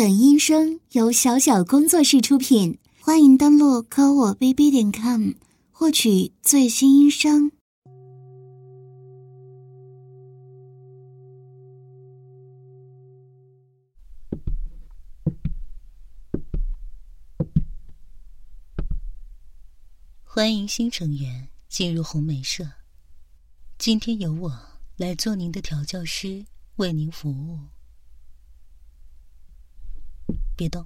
本音声由小小工作室出品，欢迎登录科我 bb 点 com 获取最新音声。欢迎新成员进入红梅社。今天由我来做您的调教师，为您服务。别动，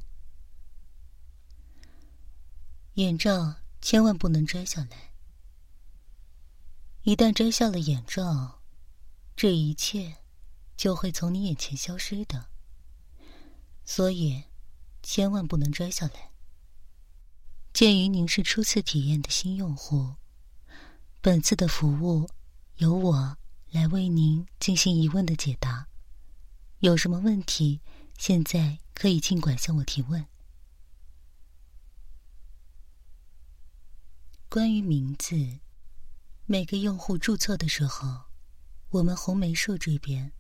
眼罩千万不能摘下来。一旦摘下了眼罩，这一切就会从你眼前消失的。所以，千万不能摘下来。鉴于您是初次体验的新用户，本次的服务由我来为您进行疑问的解答。有什么问题，现在可以尽管向我提问。关于名字，每个用户注册的时候，我们红梅社这边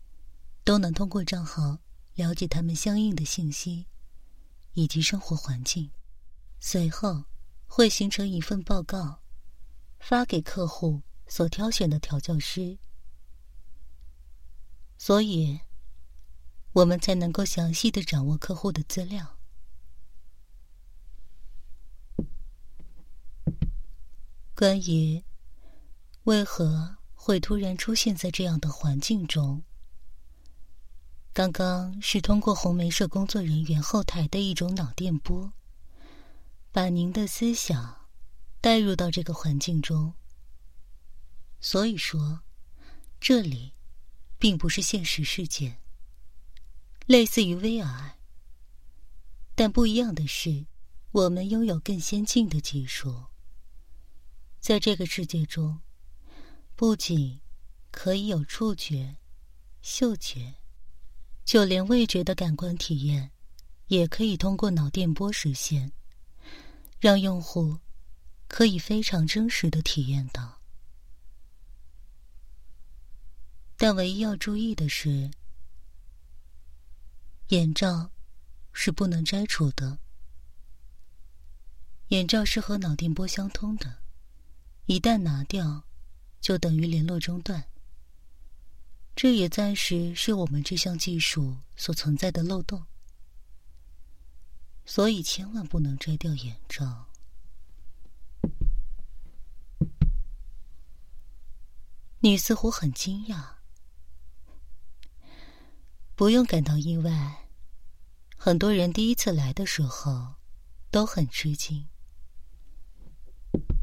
都能通过账号了解他们相应的信息以及生活环境。随后会形成一份报告，发给客户所挑选的调教师，所以我们才能够详细的掌握客户的资料。关于为何会突然出现在这样的环境中，刚刚是通过红梅社工作人员后台的一种脑电波。把您的思想带入到这个环境中，所以说，这里并不是现实世界，类似于 VR，但不一样的是，我们拥有更先进的技术。在这个世界中，不仅可以有触觉、嗅觉，就连味觉的感官体验，也可以通过脑电波实现。让用户可以非常真实的体验到，但唯一要注意的是，眼罩是不能摘除的。眼罩是和脑电波相通的，一旦拿掉，就等于联络中断。这也暂时是我们这项技术所存在的漏洞。所以千万不能摘掉眼罩。你似乎很惊讶，不用感到意外。很多人第一次来的时候都很吃惊，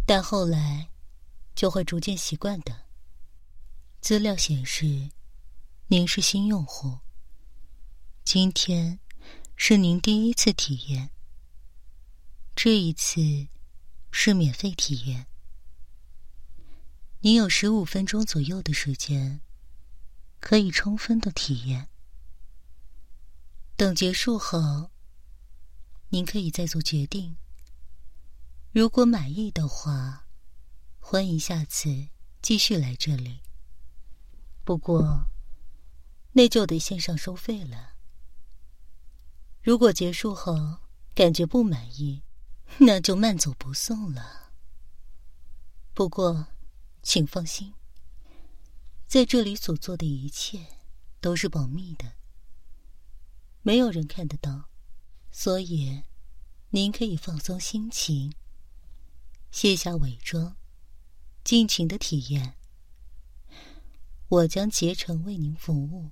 但后来就会逐渐习惯的。资料显示，您是新用户。今天。是您第一次体验，这一次是免费体验。您有十五分钟左右的时间，可以充分的体验。等结束后，您可以再做决定。如果满意的话，欢迎下次继续来这里。不过，那就得线上收费了。如果结束后感觉不满意，那就慢走不送了。不过，请放心，在这里所做的一切都是保密的，没有人看得到，所以您可以放松心情，卸下伪装，尽情的体验。我将竭诚为您服务。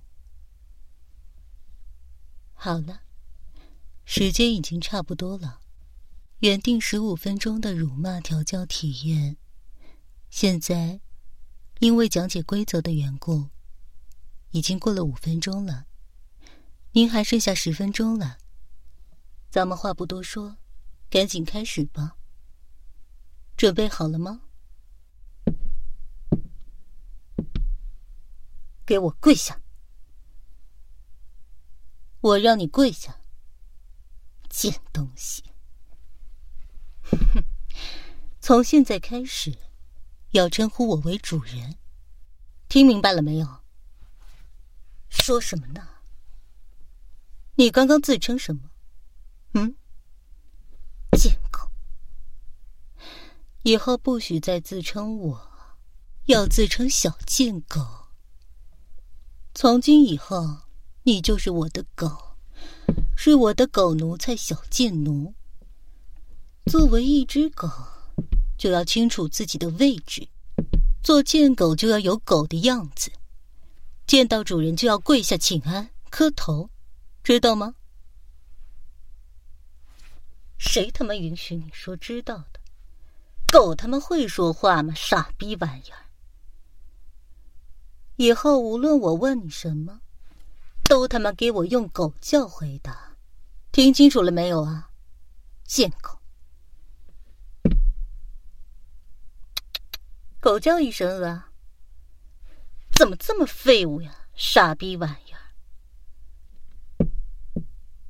好了。时间已经差不多了，原定十五分钟的辱骂调教体验，现在因为讲解规则的缘故，已经过了五分钟了。您还剩下十分钟了，咱们话不多说，赶紧开始吧。准备好了吗？给我跪下！我让你跪下！贱东西！哼，从现在开始，要称呼我为主人，听明白了没有？说什么呢？你刚刚自称什么？嗯，贱狗，以后不许再自称我，要自称小贱狗。从今以后，你就是我的狗，是我的狗奴才，小贱奴。作为一只狗，就要清楚自己的位置。做贱狗就要有狗的样子，见到主人就要跪下请安、磕头，知道吗？谁他妈允许你说知道的？狗他妈会说话吗？傻逼玩意儿！以后无论我问你什么，都他妈给我用狗叫回答，听清楚了没有啊？贱狗！狗叫一声啊！怎么这么废物呀？傻逼玩意儿！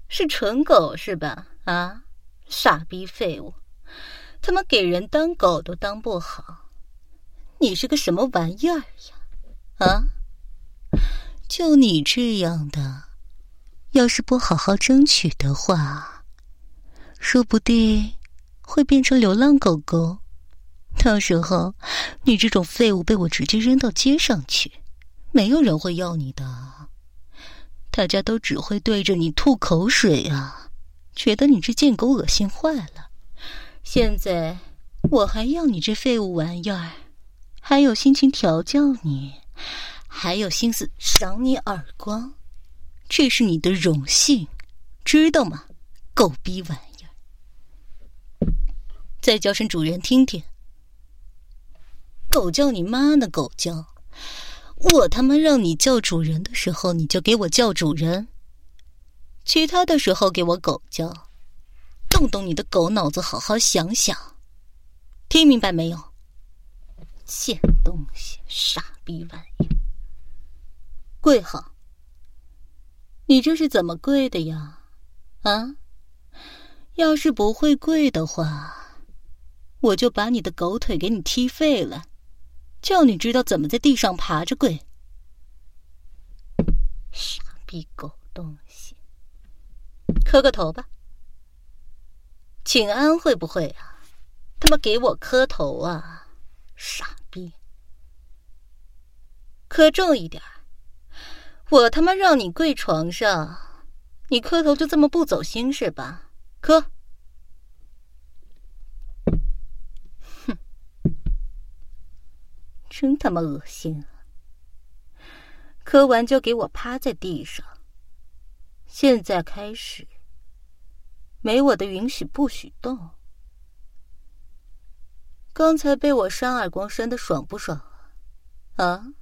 是纯狗是吧？啊，傻逼废物！他妈给人当狗都当不好，你是个什么玩意儿呀？啊！就你这样的，要是不好好争取的话，说不定会变成流浪狗狗。到时候，你这种废物被我直接扔到街上去，没有人会要你的，大家都只会对着你吐口水啊，觉得你这贱狗恶心坏了。现在我还要你这废物玩意儿，还有心情调教你，还有心思赏你耳光，这是你的荣幸，知道吗？狗逼玩意儿！再叫声主人听听。狗叫你妈呢！狗叫，我他妈让你叫主人的时候，你就给我叫主人；其他的时候给我狗叫，动动你的狗脑子，好好想想，听明白没有？贱东西，傻逼玩意！跪好！你这是怎么跪的呀？啊？要是不会跪的话，我就把你的狗腿给你踢废了。叫你知道怎么在地上爬着跪，傻逼狗东西！磕个头吧，请安会不会啊？他妈给我磕头啊！傻逼，磕重一点我他妈让你跪床上，你磕头就这么不走心是吧？磕。真他妈恶心啊！磕完就给我趴在地上。现在开始，没我的允许不许动。刚才被我扇耳光扇的爽不爽啊？啊？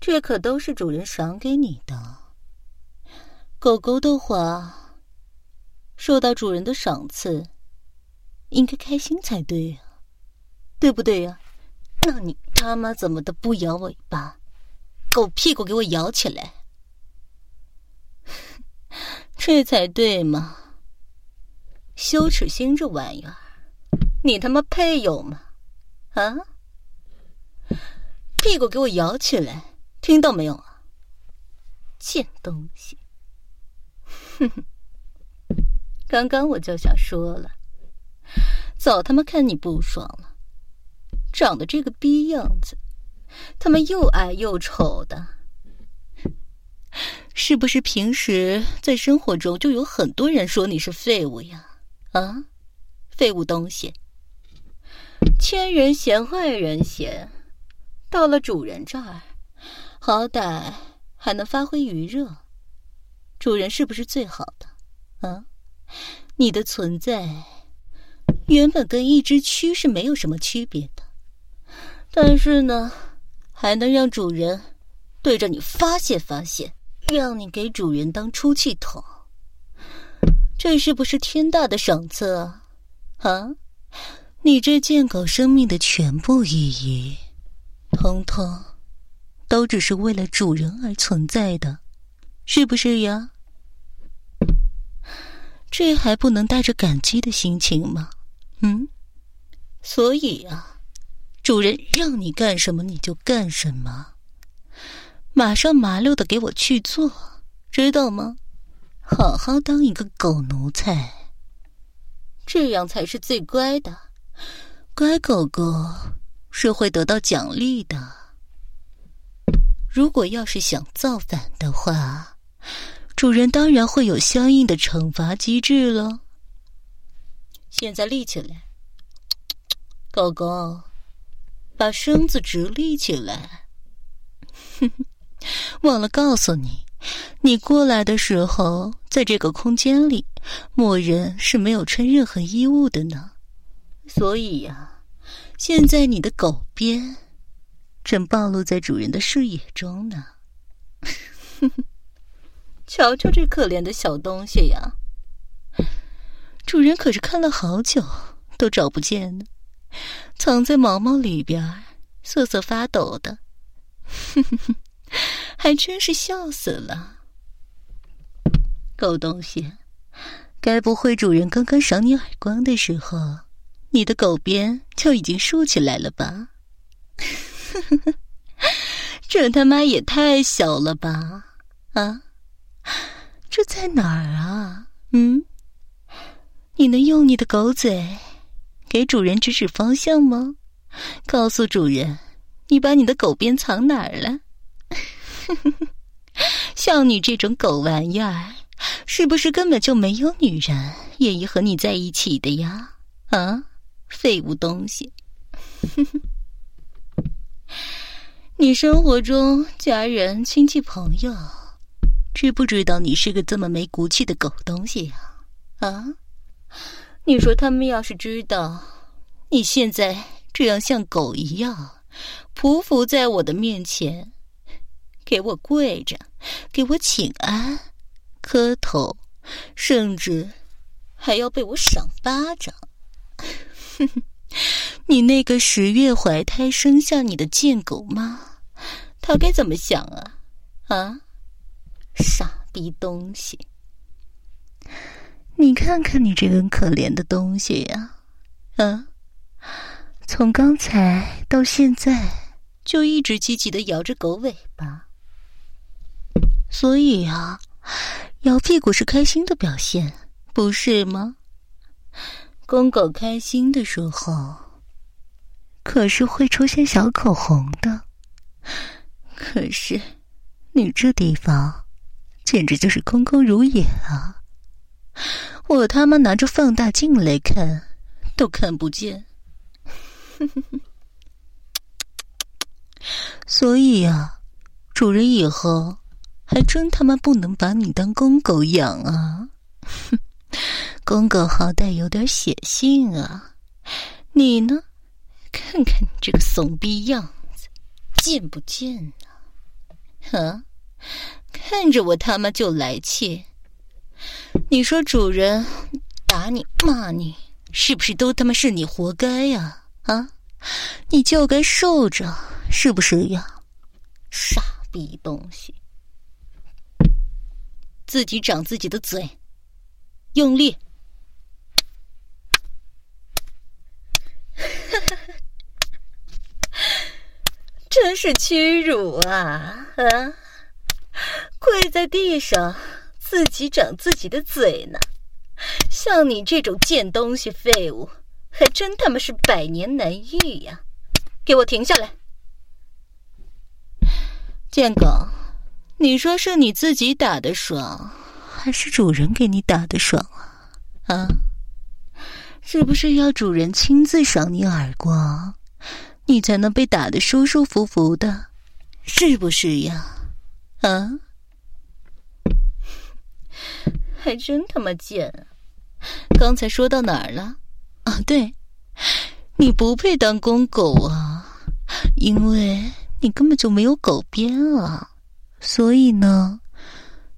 这可都是主人赏给你的。狗狗的话，受到主人的赏赐，应该开心才对呀，对不对呀？那你他妈怎么的不摇尾巴？狗屁股给我摇起来！这才对嘛！羞耻心这玩意儿，你他妈配有吗？啊！屁股给我摇起来，听到没有啊？贱东西！哼哼，刚刚我就想说了，早他妈看你不爽了。长得这个逼样子，他们又矮又丑的，是不是平时在生活中就有很多人说你是废物呀？啊，废物东西！千人嫌万人嫌，到了主人这儿，好歹还能发挥余热。主人是不是最好的？啊，你的存在原本跟一只蛆是没有什么区别的。但是呢，还能让主人对着你发泄发泄，让你给主人当出气筒，这是不是天大的赏赐啊？啊，你这贱狗生命的全部意义，通通都只是为了主人而存在的，是不是呀？这还不能带着感激的心情吗？嗯，所以啊。主人让你干什么你就干什么，马上麻溜的给我去做，知道吗？好好当一个狗奴才，这样才是最乖的。乖狗狗是会得到奖励的。如果要是想造反的话，主人当然会有相应的惩罚机制了。现在立起来，狗狗，把身子直立起来。哼哼，忘了告诉你，你过来的时候，在这个空间里，默认是没有穿任何衣物的呢。所以呀，现在你的狗鞭正暴露在主人的视野中呢。哼 哼瞧瞧这可怜的小东西呀！主人可是看了好久都找不见呢，藏在毛毛里边，瑟瑟发抖的。哼哼哼还真是笑死了，狗东西！该不会主人刚刚赏你耳光的时候，你的狗鞭就已经竖起来了吧？这他妈也太小了吧！啊，这在哪儿啊？嗯，你能用你的狗嘴给主人指指方向吗？告诉主人，你把你的狗鞭藏哪儿了？像你这种狗玩意儿，是不是根本就没有女人愿意和你在一起的呀？啊，废物东西！你生活中家人、亲戚、朋友，知不知道你是个这么没骨气的狗东西呀？啊，你说他们要是知道你现在这样像狗一样匍匐在我的面前，给我跪着，给我请安、磕头，甚至还要被我赏巴掌，哼哼。你那个十月怀胎生下你的贱狗妈，她该怎么想啊？啊，傻逼东西！你看看你这个可怜的东西呀，啊，从刚才到现在就一直积极的摇着狗尾巴，所以啊，摇屁股是开心的表现，不是吗？公狗开心的时候，可是会出现小口红的。可是，你这地方简直就是空空如也啊！我他妈拿着放大镜来看，都看不见。所以啊，主人以后还真他妈不能把你当公狗养啊！公狗好歹有点血性啊，你呢？看看你这个怂逼样子，贱不贱啊？啊！看着我他妈就来气。你说主人打你骂你，是不是都他妈是你活该呀？啊！你就该受着，是不是呀？傻逼东西！自己长自己的嘴，用力！真是屈辱啊！啊，跪在地上，自己长自己的嘴呢。像你这种贱东西、废物，还真他妈是百年难遇呀！给我停下来！贱狗，你说是你自己打的爽，还是主人给你打的爽啊？啊？是不是要主人亲自赏你耳光，你才能被打得舒舒服服的？是不是呀？啊？还真他妈贱！刚才说到哪儿了？啊，对，你不配当公狗啊，因为你根本就没有狗鞭啊。所以呢，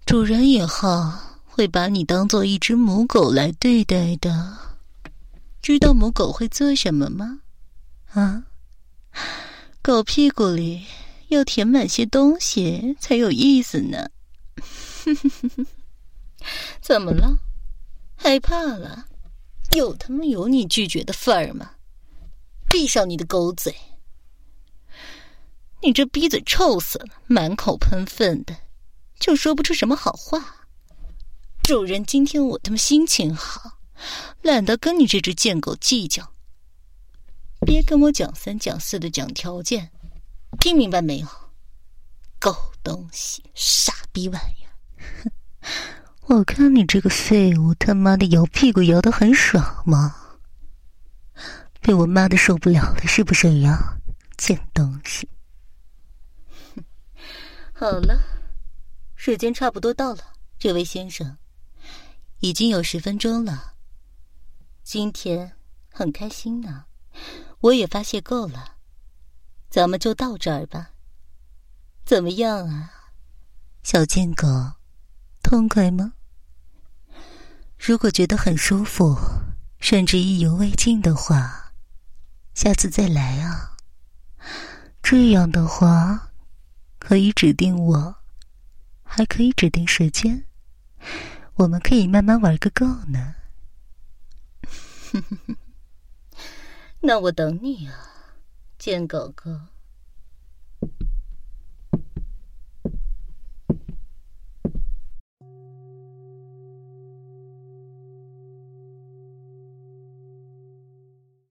主人以后会把你当做一只母狗来对待的。知道母狗会做什么吗？啊，狗屁股里要填满些东西才有意思呢。哼哼哼哼怎么了？害怕了？有他妈有你拒绝的份儿吗？闭上你的狗嘴！你这逼嘴臭死了，满口喷粪的，就说不出什么好话。主人，今天我他妈心情好，懒得跟你这只贱狗计较。别跟我讲三讲四的讲条件，听明白没有？狗东西，傻逼玩意儿！哼我看你这个废物，他妈的摇屁股摇的很爽吗？被我骂的受不了了，是不是呀？贱东西！好了，时间差不多到了，这位先生，已经有十分钟了。今天很开心呢，我也发泄够了，咱们就到这儿吧。怎么样啊，小贱狗，痛快吗？如果觉得很舒服，甚至意犹未尽的话，下次再来啊。这样的话，可以指定我，还可以指定时间，我们可以慢慢玩个够呢。那我等你啊，贱狗狗。